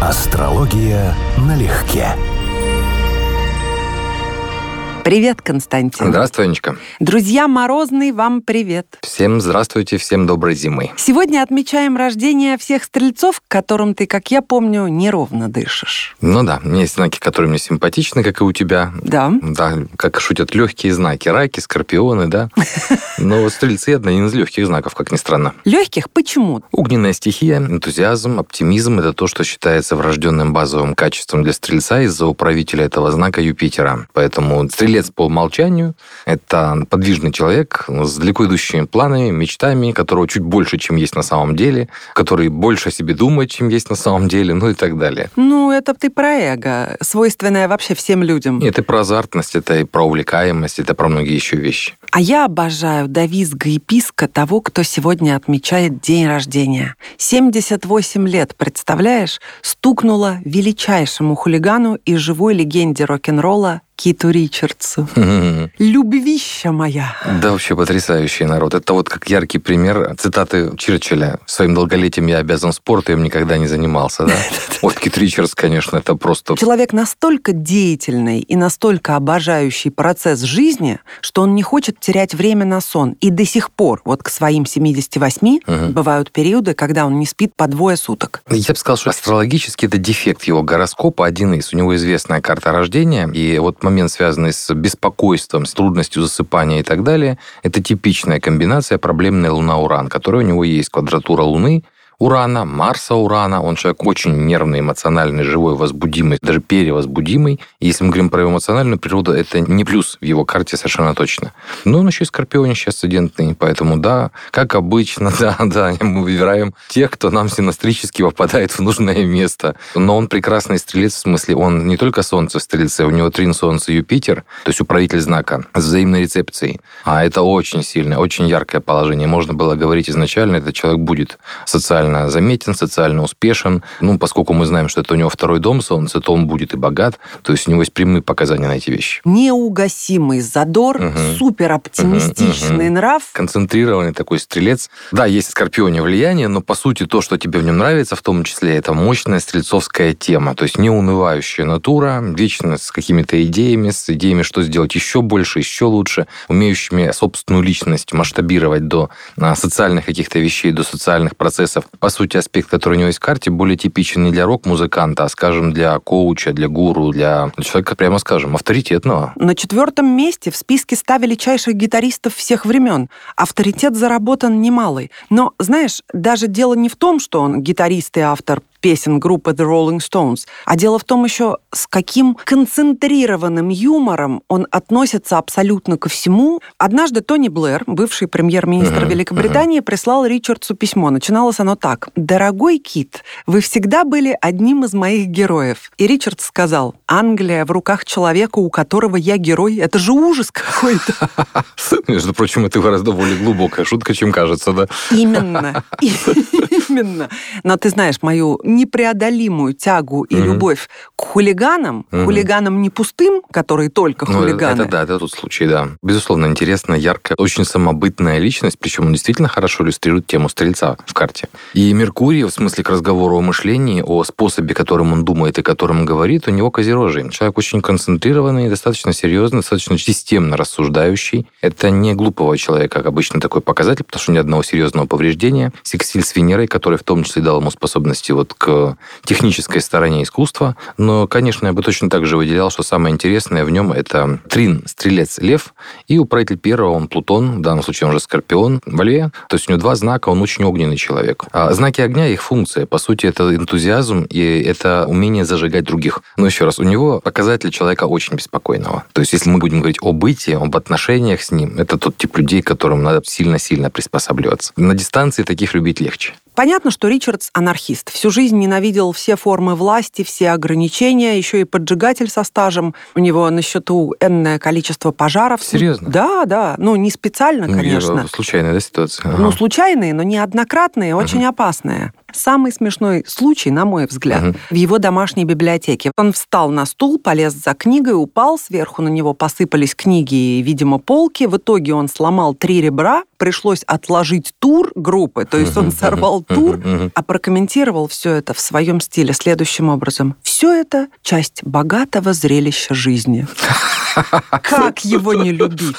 Астрология налегке. Привет, Константин. Здравствуй, Анечка. Друзья Морозный, вам привет. Всем здравствуйте, всем доброй зимы. Сегодня отмечаем рождение всех стрельцов, которым ты, как я помню, неровно дышишь. Ну да, у меня есть знаки, которые мне симпатичны, как и у тебя. Да. Да, как шутят легкие знаки. Раки, скорпионы, да. Но стрельцы один из легких знаков, как ни странно. Легких почему? Огненная стихия, энтузиазм, оптимизм – это то, что считается врожденным базовым качеством для стрельца из-за управителя этого знака Юпитера. Поэтому стрелец стрелец по умолчанию – это подвижный человек с далеко идущими планами, мечтами, которого чуть больше, чем есть на самом деле, который больше о себе думает, чем есть на самом деле, ну и так далее. Ну, это ты про эго, свойственное вообще всем людям. Нет, это про азартность, это и про увлекаемость, это про многие еще вещи. А я обожаю до визга и писка того, кто сегодня отмечает день рождения. 78 лет, представляешь, стукнуло величайшему хулигану и живой легенде рок-н-ролла Киту Ричардсу. Любвища моя. Да, вообще потрясающий народ. Это вот как яркий пример цитаты Черчилля. Своим долголетием я обязан спорту, им никогда не занимался, да? Вот Кит Ричардс, конечно, это просто... Человек настолько деятельный и настолько обожающий процесс жизни, что он не хочет терять время на сон. И до сих пор, вот к своим 78, угу. бывают периоды, когда он не спит по двое суток. Я бы сказал, что астрологически это дефект его гороскопа, один из. У него известная карта рождения, и вот момент, связанный с беспокойством, с трудностью засыпания и так далее, это типичная комбинация проблемная Луна-Уран, которая у него есть квадратура Луны, Урана, Марса Урана. Он человек очень нервный, эмоциональный, живой, возбудимый, даже перевозбудимый. Если мы говорим про эмоциональную природу, это не плюс в его карте совершенно точно. Но он еще и скорпионище асцендентный, поэтому да, как обычно, да, да, мы выбираем тех, кто нам синастрически попадает в нужное место. Но он прекрасный стрелец, в смысле, он не только Солнце в Стрельце, у него трин Солнце Юпитер, то есть управитель знака с взаимной рецепцией. А это очень сильное, очень яркое положение. Можно было говорить изначально, этот человек будет социально социально заметен, социально успешен. Ну, поскольку мы знаем, что это у него второй дом Солнце, то он будет и богат. То есть у него есть прямые показания на эти вещи. Неугасимый задор, угу. супер оптимистичный угу, угу. нрав. Концентрированный такой стрелец. Да, есть скорпионе влияние, но по сути то, что тебе в нем нравится, в том числе, это мощная стрельцовская тема. То есть неунывающая натура, вечно с какими-то идеями, с идеями, что сделать еще больше, еще лучше, умеющими собственную личность масштабировать до а, социальных каких-то вещей, до социальных процессов по сути, аспект, который у него есть в карте, более типичен не для рок-музыканта, а, скажем, для коуча, для гуру, для человека, прямо скажем, авторитетного. На четвертом месте в списке ста величайших гитаристов всех времен. Авторитет заработан немалый. Но, знаешь, даже дело не в том, что он гитарист и автор песен группы The Rolling Stones. А дело в том еще, с каким концентрированным юмором он относится абсолютно ко всему. Однажды Тони Блэр, бывший премьер-министр uh-huh, Великобритании, uh-huh. прислал Ричардсу письмо. Начиналось оно так. «Дорогой Кит, вы всегда были одним из моих героев». И Ричард сказал, «Англия в руках человека, у которого я герой, это же ужас какой-то». Между прочим, это гораздо более глубокая шутка, чем кажется, да? Именно. Именно. Но ты знаешь мою непреодолимую тягу и любовь к хулиганам, хулиганам не пустым, которые только ну, хулиганы. Это да, это тот случай, да. Безусловно, интересная, яркая, очень самобытная личность, причем он действительно хорошо иллюстрирует тему стрельца в карте. И Меркурий, в смысле к разговору о мышлении, о способе, которым он думает и которым он говорит, у него козерожий. Человек очень концентрированный, достаточно серьезный, достаточно системно рассуждающий. Это не глупого человека, как обычно такой показатель, потому что ни одного серьезного повреждения. Секстиль с Венерой, который в том числе дал ему способности вот к технической стороне искусства. Но, конечно, я бы точно так же выделял, что самое интересное в нем это Трин, Стрелец, Лев, и управитель первого, он Плутон, в данном случае он же Скорпион, во Льве. То есть у него два знака, он очень огненный человек. А знаки огня, их функция, по сути, это энтузиазм и это умение зажигать других. Но еще раз, у него показатель человека очень беспокойного. То есть если мы будем говорить о бытии, об отношениях с ним, это тот тип людей, которым надо сильно-сильно приспосабливаться. На дистанции таких любить легче. Понятно, что Ричардс анархист. Всю жизнь ненавидел все формы власти, все ограничения, еще и поджигатель со стажем. У него на счету энное количество пожаров. Серьезно? Да, да. Ну, не специально, ну, конечно. Случайная да, ситуация? Ага. Ну, случайные, но неоднократные, очень ага. опасные. Самый смешной случай, на мой взгляд, угу. в его домашней библиотеке. Он встал на стул, полез за книгой, упал, сверху на него посыпались книги и, видимо, полки. В итоге он сломал три ребра, пришлось отложить тур группы, то есть он сорвал тур, а прокомментировал все это в своем стиле следующим образом. Все это часть богатого зрелища жизни. Как его не любить?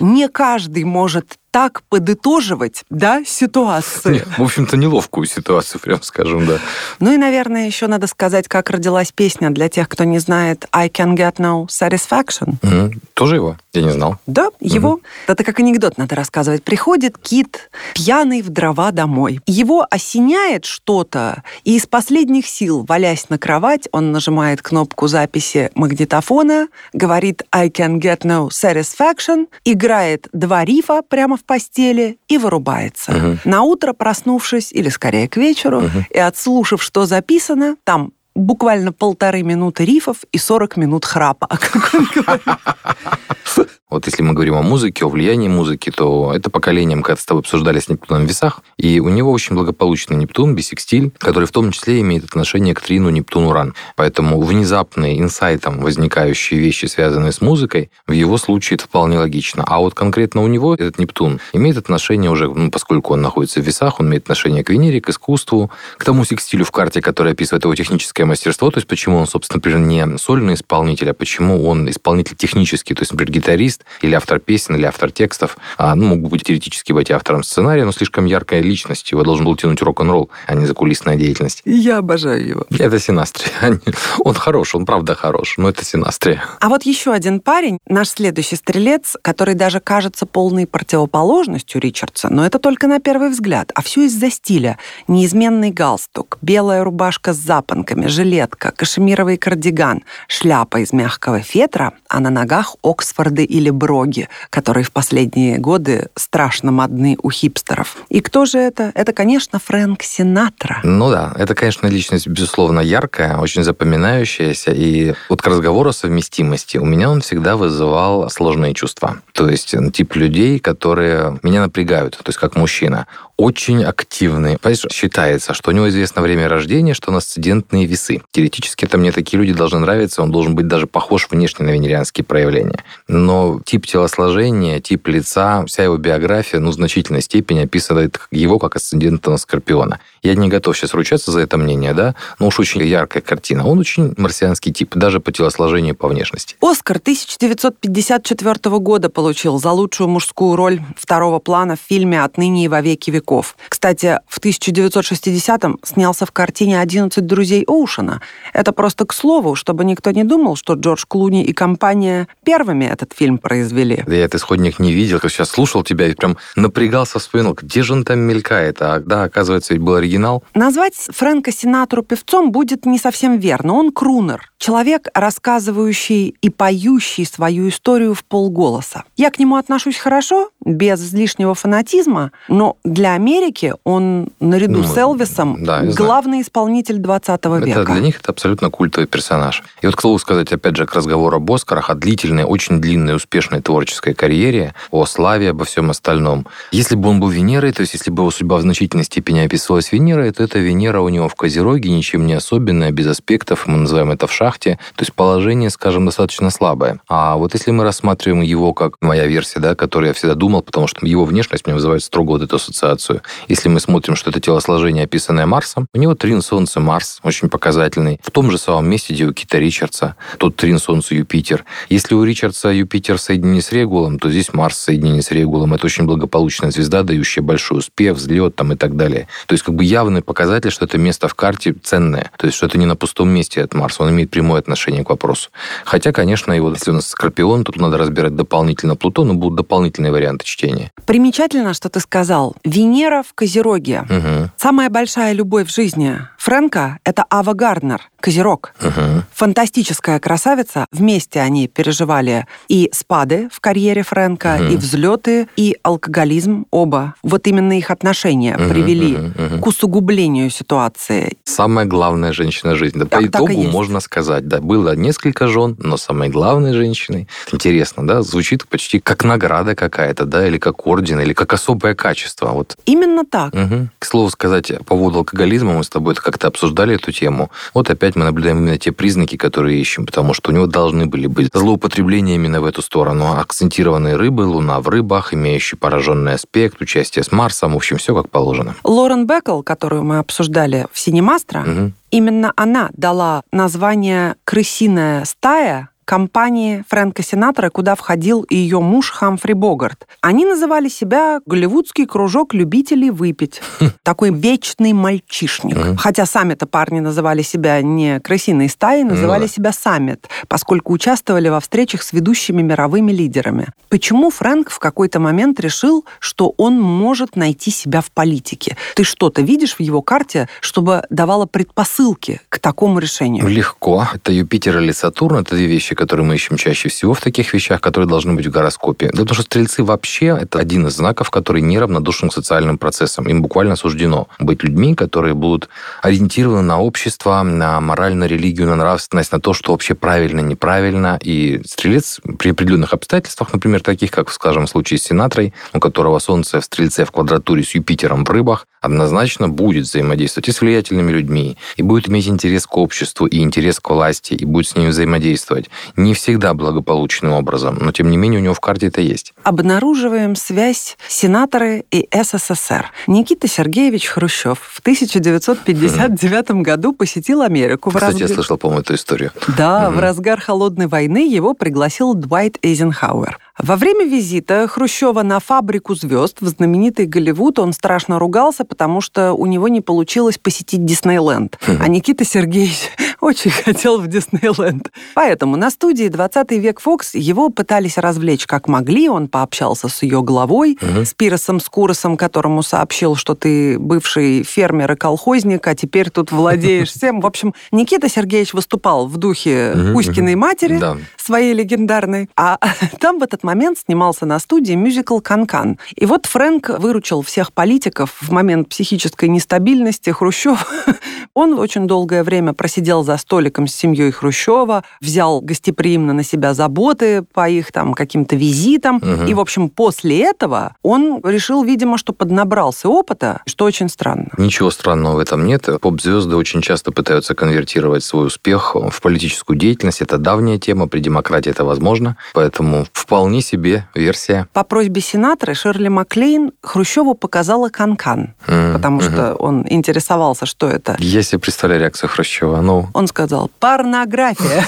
Не каждый может так подытоживать, да, ситуацию. в общем-то, неловкую ситуацию, прям скажем, да. Ну и, наверное, еще надо сказать, как родилась песня для тех, кто не знает «I can get no satisfaction». Угу. Тоже его? Я не знал. Да, его. Угу. Это как анекдот надо рассказывать. Приходит кит пьяный в дрова домой. Его осеняет что-то, и из последних сил, валясь на кровать, он нажимает кнопку записи магнитофона, говорит «I can get no satisfaction», играет два рифа прямо в постели и вырубается. Угу. На утро проснувшись, или скорее к вечеру, угу. и отслушав, что записано, там буквально полторы минуты рифов и 40 минут храпа, как он говорит. Вот если мы говорим о музыке, о влиянии музыки, то это поколение мы когда-то с тобой обсуждали с Нептуном в весах, и у него очень благополучный Нептун, бисекстиль, который в том числе имеет отношение к трину Нептун-Уран. Поэтому внезапные инсайтом возникающие вещи, связанные с музыкой, в его случае это вполне логично. А вот конкретно у него этот Нептун имеет отношение уже, ну, поскольку он находится в весах, он имеет отношение к Венере, к искусству, к тому секстилю в карте, который описывает его техническое мастерство, то есть почему он, собственно, например, не сольный исполнитель, а почему он исполнитель технический, то есть, например, гитарист, или автор песен, или автор текстов. А, ну, мог бы быть теоретически быть автором сценария, но слишком яркая личность. Его должен был тянуть рок-н-ролл, а не закулисная деятельность. Я обожаю его. Это Синастрия. Он хорош, он правда хорош, но это Синастрия. А вот еще один парень, наш следующий стрелец, который даже кажется полной противоположностью Ричардса, но это только на первый взгляд. А все из-за стиля. Неизменный галстук, белая рубашка с запонками, жилетка, кашемировый кардиган, шляпа из мягкого фетра, а на ногах Оксфорды или броги, которые в последние годы страшно модны у хипстеров. И кто же это? Это, конечно, Фрэнк Синатра. Ну да, это, конечно, личность, безусловно, яркая, очень запоминающаяся. И вот к разговору о совместимости у меня он всегда вызывал сложные чувства. То есть тип людей, которые меня напрягают, то есть как мужчина очень активный. Понимаешь, считается, что у него известно время рождения, что нас асцендентные весы. Теоретически это мне такие люди должны нравиться, он должен быть даже похож внешне на венерианские проявления. Но тип телосложения, тип лица, вся его биография, ну, в значительной степени описывает его как асцендента на Скорпиона. Я не готов сейчас ручаться за это мнение, да, но уж очень яркая картина. Он очень марсианский тип, даже по телосложению, по внешности. Оскар 1954 года получил за лучшую мужскую роль второго плана в фильме «Отныне и во веки веков» веков. Кстати, в 1960-м снялся в картине «11 друзей Оушена». Это просто к слову, чтобы никто не думал, что Джордж Клуни и компания первыми этот фильм произвели. Да я этот исходник не видел, как сейчас слушал тебя и прям напрягался, вспоминал, где же он там мелькает. А да, оказывается, ведь был оригинал. Назвать Фрэнка Синатру певцом будет не совсем верно. Он крунер. Человек, рассказывающий и поющий свою историю в полголоса. Я к нему отношусь хорошо, без излишнего фанатизма, но для Америки он наряду ну, с Элвисом да, главный знаю. исполнитель 20 века. Это, для них это абсолютно культовый персонаж. И вот, к слову сказать, опять же, к разговору об Оскарах, о длительной, очень длинной, успешной творческой карьере, о славе, обо всем остальном. Если бы он был Венерой, то есть если бы его судьба в значительной степени описывалась Венерой, то эта Венера у него в Козероге, ничем не особенная, без аспектов, мы называем это в шахте. То есть положение, скажем, достаточно слабое. А вот если мы рассматриваем его как моя версия, да, которую я всегда думал, потому что его внешность мне вызывает строго вот эту ассоциацию. Если мы смотрим, что это телосложение, описанное Марсом, у него трин Солнце Марс, очень показательный. В том же самом месте, где у Кита Ричардса, тот трин Солнце Юпитер. Если у Ричардса Юпитер соединение с Регулом, то здесь Марс соединение с Регулом. Это очень благополучная звезда, дающая большой успех, взлет там и так далее. То есть как бы явный показатель, что это место в карте ценное. То есть что это не на пустом месте от Марса, он имеет прямое отношение к вопросу. Хотя, конечно, его, если у нас Скорпион, тут надо разбирать дополнительно Плутон, но будут дополнительные варианты чтения. Примечательно, что ты сказал. Венера в Козероге. Угу. Самая большая любовь в жизни Фрэнка — это Ава Гарднер, Козерог. Угу. Фантастическая красавица. Вместе они переживали и спады в карьере Фрэнка, Мгм. и взлеты, и алкоголизм. Оба. Вот именно их отношения Мгм, привели мгм, мгм. к усугублению ситуации. Самая главная женщина жизни. Да, Так- по итогу можно сказать, да, было несколько жен, но самой главной женщиной, интересно, да, звучит почти как награда какая-то, да, или как орден, или как особое качество. Вот Именно так. Мгм. К слову сказать, по поводу алкоголизма мы с тобой как-то обсуждали эту тему. Вот опять мы наблюдаем именно те признаки, которые ищем, потому что у него должны были быть злоупотребления именно в эту сторону. Акцентированные рыбы, луна в рыбах, имеющий пораженный аспект, участие с Марсом, в общем, все как положено. Лорен Беккел, которую мы обсуждали в «Синемастро», Мгм. именно она дала название «Крысиная стая» компании Фрэнка Синатора, куда входил и ее муж Хамфри Богарт. Они называли себя «Голливудский кружок любителей выпить». Такой вечный мальчишник. Мгм. Хотя сами-то парни называли себя не «крысиной стаей», называли да. себя «Саммит», поскольку участвовали во встречах с ведущими мировыми лидерами. Почему Фрэнк в какой-то момент решил, что он может найти себя в политике? Ты что-то видишь в его карте, чтобы давало предпосылки к такому решению? Легко. Это Юпитер или Сатурн. Это две вещи, которые мы ищем чаще всего в таких вещах, которые должны быть в гороскопе. Да потому что стрельцы вообще это один из знаков, который неравнодушен к социальным процессам. Им буквально суждено быть людьми, которые будут ориентированы на общество, на мораль, на религию, на нравственность, на то, что вообще правильно, неправильно. И стрелец при определенных обстоятельствах, например, таких, как, скажем, в случае с Синатрой, у которого Солнце в Стрельце в квадратуре с Юпитером в рыбах, однозначно будет взаимодействовать и с влиятельными людьми, и будет иметь интерес к обществу, и интерес к власти, и будет с ними взаимодействовать. Не всегда благополучным образом, но тем не менее у него в карте это есть. Обнаруживаем связь сенаторы и СССР. Никита Сергеевич Хрущев в 1959 году посетил Америку. в Кстати, я разгар- слышал, по-моему, эту историю. Да, в разгар холодной войны его пригласил Дуайт Эйзенхауэр. Во время визита Хрущева на фабрику звезд в знаменитый Голливуд он страшно ругался, потому что у него не получилось посетить Диснейленд. А Никита Сергеевич очень хотел в Диснейленд. Поэтому на студии «20 век Фокс» его пытались развлечь как могли. Он пообщался с ее главой, Мгм. с Пиросом Скуросом, которому сообщил, что ты бывший фермер и колхозник, а теперь тут владеешь всем. В общем, Никита Сергеевич выступал в духе Мгм, Кузькиной матери, Да. своей легендарной. А там в этот момент снимался на студии мюзикл «Канкан». И вот Фрэнк выручил всех политиков в момент психической нестабильности. Хрущев, он очень долгое время просидел за столиком с семьей Хрущева, взял гостеприимно на себя заботы по их там каким-то визитам. Мгм. И, в общем, после этого он решил, видимо, что поднабрался опыта, что очень странно. Ничего странного в этом нет. Поп-звезды очень часто пытаются конвертировать свой успех в политическую деятельность. Это давняя тема, при демократии это возможно. Поэтому вполне себе версия. По просьбе сенатора Ширли Маклейн Хрущеву показала канкан, М, потому мгм. что он интересовался, что это. Я себе представляю реакцию Хрущева. Ну, Он сказал «порнография».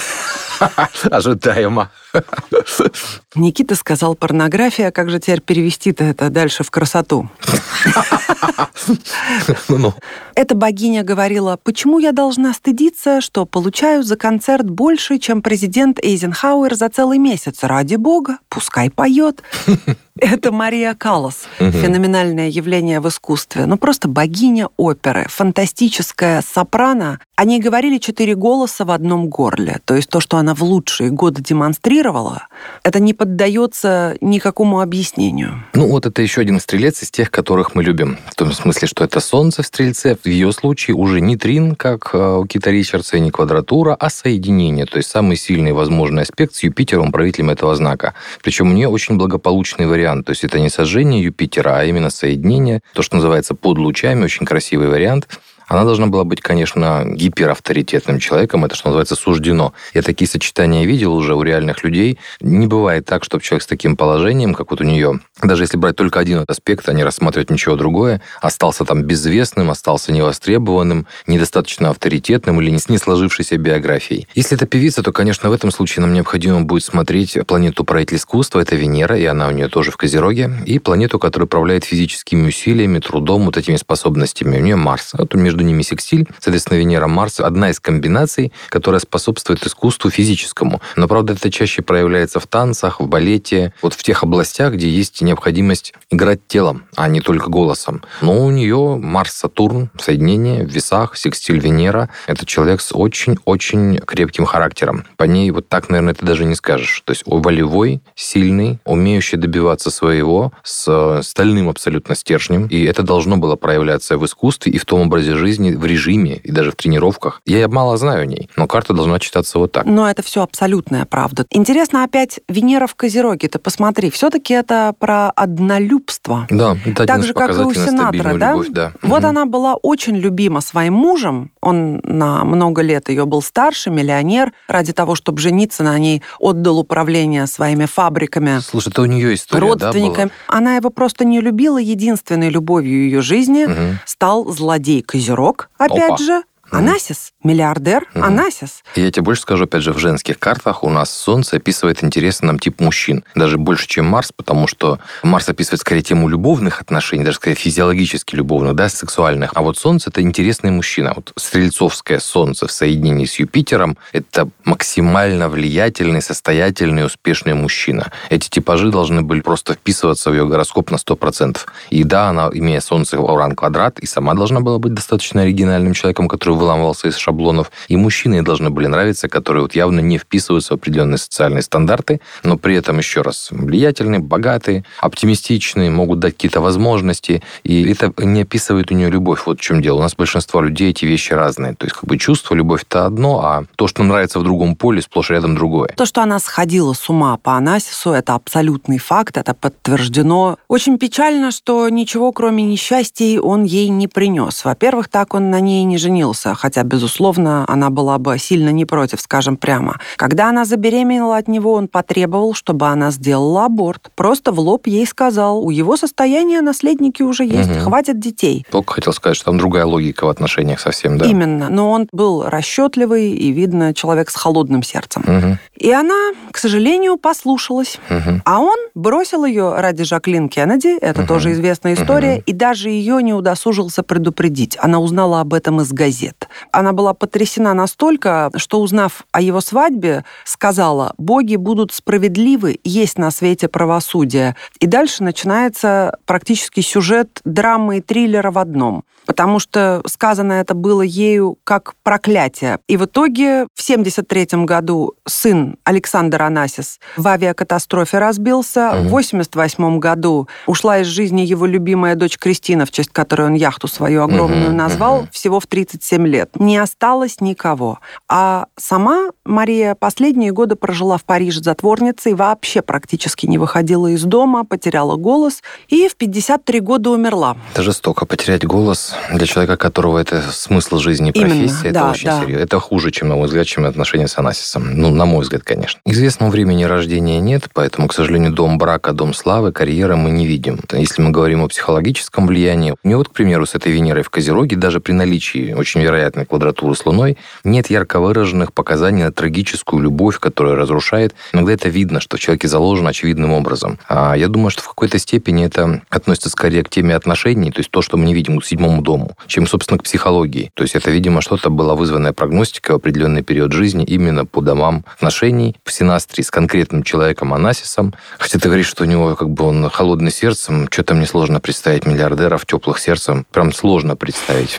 ожидаемо. Никита сказал «порнография», как же теперь перевести-то это дальше в красоту? Эта богиня говорила, почему я должна стыдиться, что получаю за концерт больше, чем президент Эйзенхауэр за целый месяц. Ради бога, пускай поет. Это Мария Каллас. Мгм. Феноменальное явление в искусстве. Ну, просто богиня оперы. Фантастическая сопрано. О ней говорили четыре голоса в одном горле. То есть то, что она в лучшие годы демонстрировала, это не поддается никакому объяснению. Ну, вот это еще один стрелец из тех, которых мы любим. В том смысле, что это Солнце в Стрельце. В ее случае уже не трин, как э, у Кита Ричардса, и не квадратура, а соединение. То есть самый сильный возможный аспект с Юпитером, правителем этого знака. Причем у нее очень благополучный вариант. То есть это не сожжение Юпитера, а именно соединение. То, что называется под лучами. Очень красивый вариант. Она должна была быть, конечно, гиперавторитетным человеком, это, что называется, суждено. Я такие сочетания видел уже у реальных людей. Не бывает так, чтобы человек с таким положением, как вот у нее, даже если брать только один аспект, а не рассматривать ничего другое, остался там безвестным, остался невостребованным, недостаточно авторитетным или не с не сложившейся биографией. Если это певица, то, конечно, в этом случае нам необходимо будет смотреть планету правитель искусства, это Венера, и она у нее тоже в Козероге, и планету, которая управляет физическими усилиями, трудом, вот этими способностями. У нее Марс. Вот между между ними секстиль, соответственно, Венера, Марс, одна из комбинаций, которая способствует искусству физическому. Но, правда, это чаще проявляется в танцах, в балете, вот в тех областях, где есть необходимость играть телом, а не только голосом. Но у нее Марс-Сатурн, соединение в весах, секстиль Венера. Это человек с очень-очень крепким характером. По ней вот так, наверное, ты даже не скажешь. То есть волевой, сильный, умеющий добиваться своего, с стальным абсолютно стержнем. И это должно было проявляться в искусстве и в том образе жизни, в режиме и даже в тренировках. Я мало знаю о ней, но карта должна читаться вот так. Но это все абсолютная правда. Интересно опять Венера в Козероге. Ты посмотри, все-таки это про однолюбство. Да, это так же, как и у Сенатора, да? Любовь, да. Вот угу. она была очень любима своим мужем. Он на много лет ее был старше, миллионер. Ради того, чтобы жениться на ней, отдал управление своими фабриками. Слушай, это у нее история, родственниками. Да, была? Она его просто не любила. Единственной любовью ее жизни угу. стал злодей Козерог, опять Опа. же, Анасис, миллиардер угу. Анасис. Я тебе больше скажу, опять же, в женских картах у нас Солнце описывает интересный нам тип мужчин. Даже больше, чем Марс, потому что Марс описывает скорее тему любовных отношений, даже скорее физиологически любовных, да, сексуальных. А вот Солнце – это интересный мужчина. Вот Стрельцовское Солнце в соединении с Юпитером – это максимально влиятельный, состоятельный, успешный мужчина. Эти типажи должны были просто вписываться в ее гороскоп на 100%. И да, она, имея Солнце в Уран-квадрат, и сама должна была быть достаточно оригинальным человеком, который выламывался из шаблонов. И мужчины должны были нравиться, которые вот явно не вписываются в определенные социальные стандарты, но при этом, еще раз, влиятельные, богатые, оптимистичные, могут дать какие-то возможности. И это не описывает у нее любовь. Вот в чем дело. У нас большинство людей эти вещи разные. То есть как бы чувство, любовь – это одно, а то, что нравится в другом поле, сплошь рядом другое. То, что она сходила с ума по Анасису, это абсолютный факт, это подтверждено. Очень печально, что ничего, кроме несчастий, он ей не принес. Во-первых, так он на ней не женился хотя, безусловно, она была бы сильно не против, скажем прямо. Когда она забеременела от него, он потребовал, чтобы она сделала аборт. Просто в лоб ей сказал, у его состояния наследники уже есть, угу. хватит детей. Только хотел сказать, что там другая логика в отношениях совсем, да? Именно. Но он был расчетливый и, видно, человек с холодным сердцем. Угу. И она, к сожалению, послушалась. Угу. А он бросил ее ради Жаклин Кеннеди, это угу. тоже известная история, угу. и даже ее не удосужился предупредить. Она узнала об этом из газет. Она была потрясена настолько, что, узнав о его свадьбе, сказала, боги будут справедливы, есть на свете правосудие. И дальше начинается практически сюжет драмы и триллера в одном. Потому что сказано это было ею как проклятие. И в итоге в 1973 году сын Александр Анасис в авиакатастрофе разбился. Угу. В 1988 году ушла из жизни его любимая дочь Кристина, в честь которой он яхту свою огромную угу. назвал, угу. всего в 37 лет лет. Не осталось никого. А сама Мария последние годы прожила в Париже затворницей, вообще практически не выходила из дома, потеряла голос и в 53 года умерла. Это жестоко потерять голос для человека, которого это смысл жизни и профессия. Именно, это да, очень да. серьезно. Это хуже, чем, на мой взгляд, чем отношения с Анасисом. Ну, на мой взгляд, конечно. Известного времени рождения нет, поэтому, к сожалению, дом брака, дом славы, карьера мы не видим. Если мы говорим о психологическом влиянии, у него, вот, к примеру, с этой Венерой в Козероге, даже при наличии очень вероятно вероятной квадратуры с Луной, нет ярко выраженных показаний на трагическую любовь, которая разрушает. Иногда это видно, что в человеке заложено очевидным образом. А я думаю, что в какой-то степени это относится скорее к теме отношений, то есть то, что мы не видим к седьмому дому, чем, собственно, к психологии. То есть это, видимо, что-то было вызванное прогностикой в определенный период жизни именно по домам отношений в синастрии с конкретным человеком Анасисом. Хотя ты говоришь, что у него как бы он холодный сердцем, что-то мне сложно представить миллиардеров теплых сердцем. Прям сложно представить.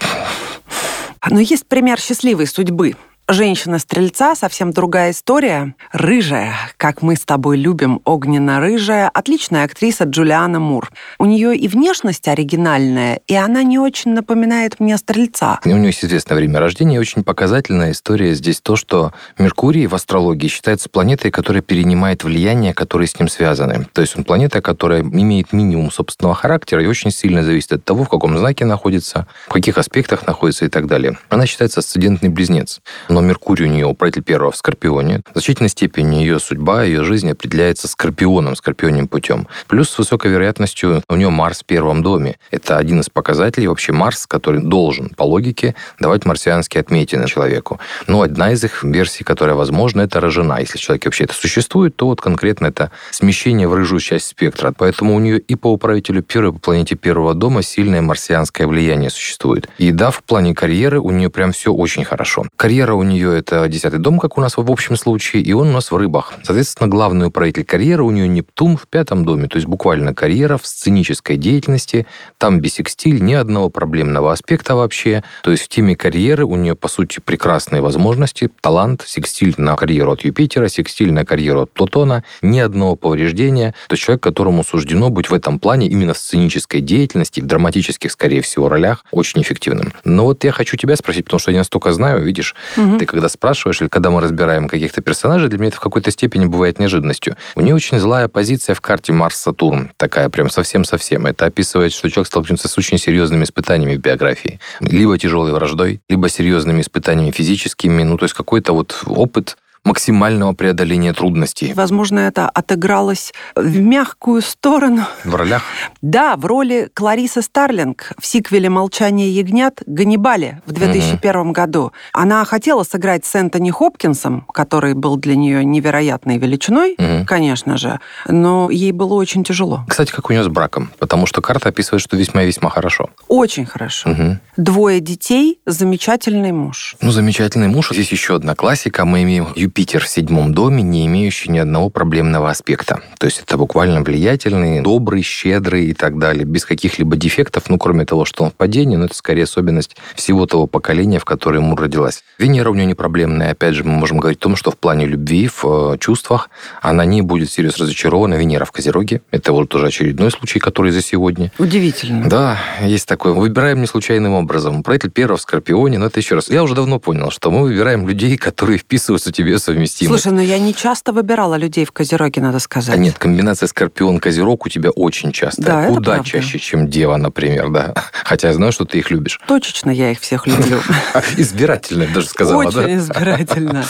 Но есть пример счастливой судьбы. Женщина-стрельца совсем другая история. Рыжая, как мы с тобой любим, огненно-рыжая, отличная актриса Джулиана Мур. У нее и внешность оригинальная, и она не очень напоминает мне стрельца. У нее есть известное время рождения, и очень показательная история здесь то, что Меркурий в астрологии считается планетой, которая перенимает влияние, которые с ним связаны. То есть он планета, которая имеет минимум собственного характера и очень сильно зависит от того, в каком знаке находится, в каких аспектах находится и так далее. Она считается асцендентный близнец но Меркурий у нее управитель первого в Скорпионе. В значительной степени ее судьба, ее жизнь определяется Скорпионом, Скорпионным путем. Плюс с высокой вероятностью у нее Марс в первом доме. Это один из показателей вообще Марс, который должен по логике давать марсианские отметины человеку. Но одна из их версий, которая возможна, это рожена. Если человек вообще это существует, то вот конкретно это смещение в рыжую часть спектра. Поэтому у нее и по управителю первой, по планете первого дома сильное марсианское влияние существует. И да, в плане карьеры у нее прям все очень хорошо. Карьера у нее это десятый дом, как у нас в общем случае, и он у нас в рыбах. Соответственно, главный управитель карьеры у нее Нептун в пятом доме, то есть буквально карьера в сценической деятельности, там бисекстиль, ни одного проблемного аспекта вообще. То есть в теме карьеры у нее, по сути, прекрасные возможности, талант, секстиль на карьеру от Юпитера, секстиль на карьеру от Плутона, ни одного повреждения. То есть человек, которому суждено быть в этом плане именно в сценической деятельности, в драматических, скорее всего, ролях очень эффективным. Но вот я хочу тебя спросить, потому что я настолько знаю, видишь, угу. Ты когда спрашиваешь, или когда мы разбираем каких-то персонажей, для меня это в какой-то степени бывает неожиданностью. У нее очень злая позиция в карте Марс-Сатурн, такая прям совсем-совсем. Это описывает, что человек столкнется с очень серьезными испытаниями в биографии. Либо тяжелой враждой, либо серьезными испытаниями физическими, ну, то есть какой-то вот опыт максимального преодоления трудностей. Возможно, это отыгралось в мягкую сторону. В ролях? Да, в роли Кларисы Старлинг в сиквеле «Молчание ягнят» Ганнибале в 2001 угу. году. Она хотела сыграть с Энтони Хопкинсом, который был для нее невероятной величиной, угу. конечно же, но ей было очень тяжело. Кстати, как у нее с браком? Потому что карта описывает, что весьма и весьма хорошо. Очень хорошо. Угу. Двое детей, замечательный муж. Ну, замечательный муж. Здесь еще одна классика. Мы имеем Юпитер в седьмом доме, не имеющий ни одного проблемного аспекта. То есть это буквально влиятельный, добрый, щедрый так далее, без каких-либо дефектов, ну, кроме того, что он в падении, но это скорее особенность всего того поколения, в котором ему родилась. Венера у нее не проблемная. Опять же, мы можем говорить о том, что в плане любви, в э, чувствах, она не будет серьезно разочарована. Венера в Козероге. Это вот тоже очередной случай, который за сегодня. Удивительно. Да, есть такое. Выбираем не случайным образом. Правитель первого в Скорпионе, но это еще раз. Я уже давно понял, что мы выбираем людей, которые вписываются тебе совместимы. Слушай, ну я не часто выбирала людей в Козероге, надо сказать. А нет, комбинация Скорпион-Козерог у тебя очень часто. Да, Куда правда. чаще, чем Дева, например, да. Хотя я знаю, что ты их любишь. Точечно я их всех люблю. Избирательно, даже сказала, Очень да? избирательно.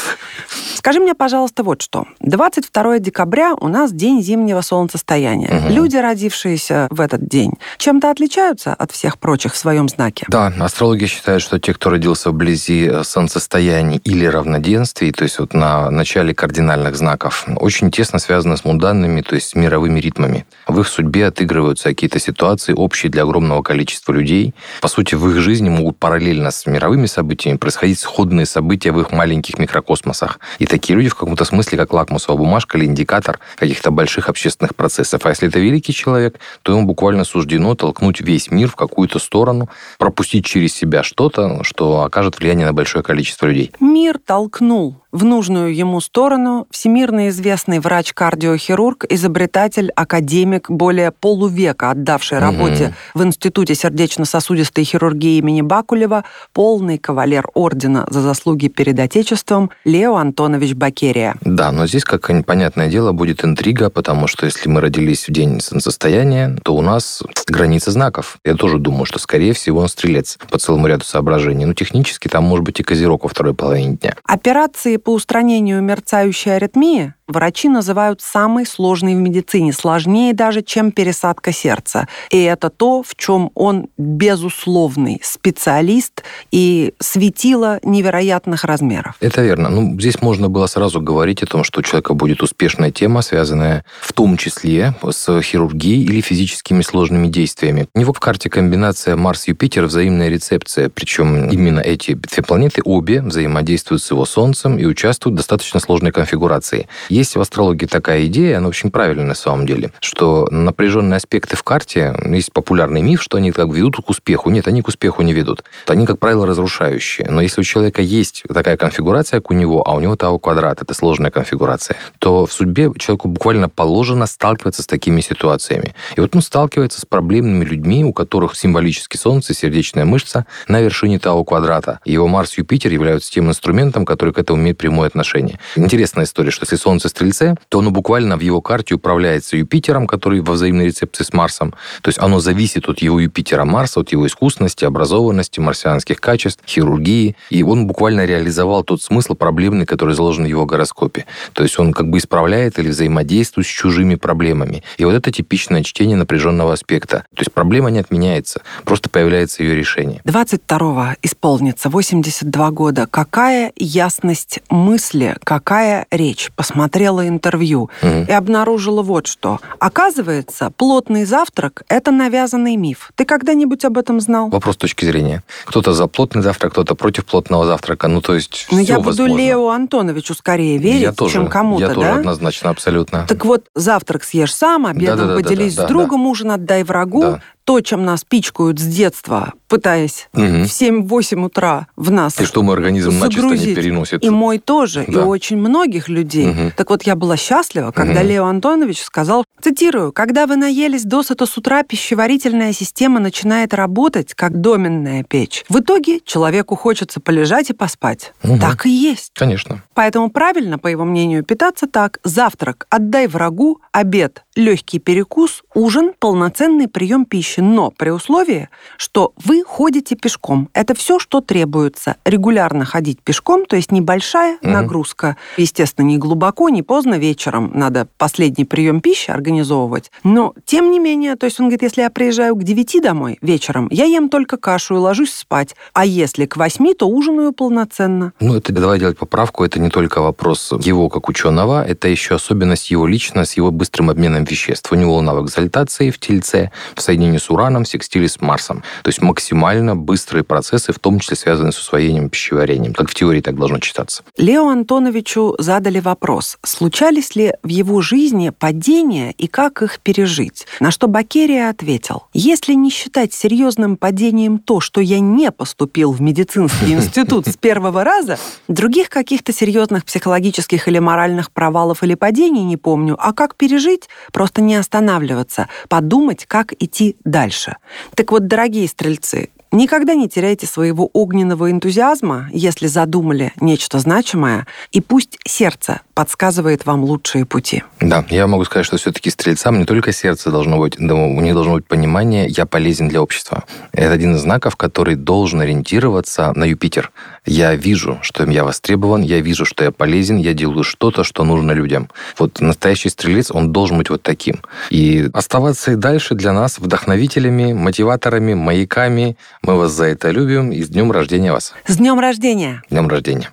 Скажи мне, пожалуйста, вот что. 22 декабря у нас день зимнего солнцестояния. Угу. Люди, родившиеся в этот день, чем-то отличаются от всех прочих в своем знаке? Да, астрология считает, что те, кто родился вблизи э, солнцестояний или равноденствий, то есть вот на начале кардинальных знаков, очень тесно связаны с муданными, то есть с мировыми ритмами. В их судьбе отыгрываются какие-то ситуации общие для огромного количества людей. По сути, в их жизни могут параллельно с мировыми событиями происходить сходные события в их маленьких микрокосмосах. И такие люди в каком-то смысле как лакмусовая бумажка или индикатор каких-то больших общественных процессов. А если это великий человек, то ему буквально суждено толкнуть весь мир в какую-то сторону, пропустить через себя что-то, что окажет влияние на большое количество людей. Мир толкнул в нужную ему сторону всемирно известный врач-кардиохирург, изобретатель, академик, более полувека отдавший работе угу. в Институте сердечно-сосудистой хирургии имени Бакулева, полный кавалер ордена за заслуги перед Отечеством Лео Антонович Бакерия. Да, но здесь, как понятное дело, будет интрига, потому что если мы родились в день солнцестояния, то у нас граница знаков. Я тоже думаю, что, скорее всего, он стрелец по целому ряду соображений. Но технически там может быть и козерог во второй половине дня. Операции по устранению мерцающей аритмии врачи называют самой сложной в медицине, сложнее даже, чем пересадка сердца. И это то, в чем он безусловный специалист и светило невероятных размеров. Это верно. Ну, здесь можно было сразу говорить о том, что у человека будет успешная тема, связанная в том числе с хирургией или физическими сложными действиями. У него в карте комбинация Марс-Юпитер, взаимная рецепция, причем именно эти две планеты обе взаимодействуют с его Солнцем и участвуют в достаточно сложной конфигурации. Есть в астрологии такая идея, она очень правильная на самом деле, что напряженные аспекты в карте, есть популярный миф, что они как ведут к успеху. Нет, они к успеху не ведут. Они, как правило, разрушающие. Но если у человека есть такая конфигурация, как у него, а у него Тау квадрат, это сложная конфигурация, то в судьбе человеку буквально положено сталкиваться с такими ситуациями. И вот он сталкивается с проблемными людьми, у которых символически Солнце, сердечная мышца на вершине Тау квадрата. Его Марс Юпитер являются тем инструментом, который к этому имеет прямое отношение. Интересная история, что если Солнце Солнце Стрельце, то оно буквально в его карте управляется Юпитером, который во взаимной рецепции с Марсом. То есть оно зависит от его Юпитера Марса, от его искусности, образованности, марсианских качеств, хирургии. И он буквально реализовал тот смысл проблемный, который заложен в его гороскопе. То есть он как бы исправляет или взаимодействует с чужими проблемами. И вот это типичное чтение напряженного аспекта. То есть проблема не отменяется, просто появляется ее решение. 22-го исполнится 82 года. Какая ясность мысли, какая речь? Посмотрела интервью угу. и обнаружила вот что. Оказывается, плотный завтрак – это навязанный миф. Ты когда-нибудь об этом знал? Вопрос точки зрения. Кто-то за плотный завтрак, кто-то против плотного завтрака. Ну, то есть Но я буду возможно. Лео Антоновичу скорее верить, я тоже, чем кому-то, Я да? тоже однозначно, абсолютно. Так вот, завтрак съешь сам, обедом да, да, поделись да, да, с другом, да. ужин отдай врагу. Да то, чем нас пичкают с детства, пытаясь угу. в 7-8 утра в нас И что мой организм загрузить. начисто не переносит. И мой тоже, да. и очень многих людей. Угу. Так вот, я была счастлива, когда угу. Лео Антонович сказал, цитирую, «Когда вы наелись досыта с утра, пищеварительная система начинает работать, как доменная печь. В итоге человеку хочется полежать и поспать». Угу. Так и есть. Конечно. Поэтому правильно, по его мнению, питаться так. Завтрак отдай врагу, обед легкий перекус, ужин, полноценный прием пищи, но при условии, что вы ходите пешком. Это все, что требуется. Регулярно ходить пешком, то есть небольшая угу. нагрузка. Естественно, не глубоко, не поздно вечером надо последний прием пищи организовывать. Но, тем не менее, то есть он говорит, если я приезжаю к 9 домой вечером, я ем только кашу и ложусь спать. А если к 8, то ужинаю полноценно. Ну, это давай делать поправку. Это не только вопрос его как ученого, это еще особенность его лично с его быстрым обменом веществ. У него навык экзальтации в Тельце в соединении с Ураном, в секстиле с Марсом. То есть максимально быстрые процессы, в том числе связанные с усвоением пищеварением. Как в теории так должно читаться. Лео Антоновичу задали вопрос, случались ли в его жизни падения и как их пережить? На что Бакерия ответил, если не считать серьезным падением то, что я не поступил в медицинский институт с первого раза, других каких-то серьезных психологических или моральных провалов или падений не помню, а как пережить, просто не останавливаться, подумать, как идти дальше. Так вот, дорогие стрельцы, Никогда не теряйте своего огненного энтузиазма, если задумали нечто значимое, и пусть сердце подсказывает вам лучшие пути. Да, я могу сказать, что все-таки стрельцам не только сердце должно быть, у них должно быть понимание «я полезен для общества». Это один из знаков, который должен ориентироваться на Юпитер. Я вижу, что я востребован, я вижу, что я полезен, я делаю что-то, что нужно людям. Вот настоящий стрелец, он должен быть вот таким. И оставаться и дальше для нас вдохновителями, мотиваторами, маяками. Мы вас за это любим и с днем рождения вас. С днем рождения! С днем рождения!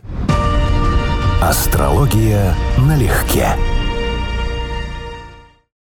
Астрология налегке.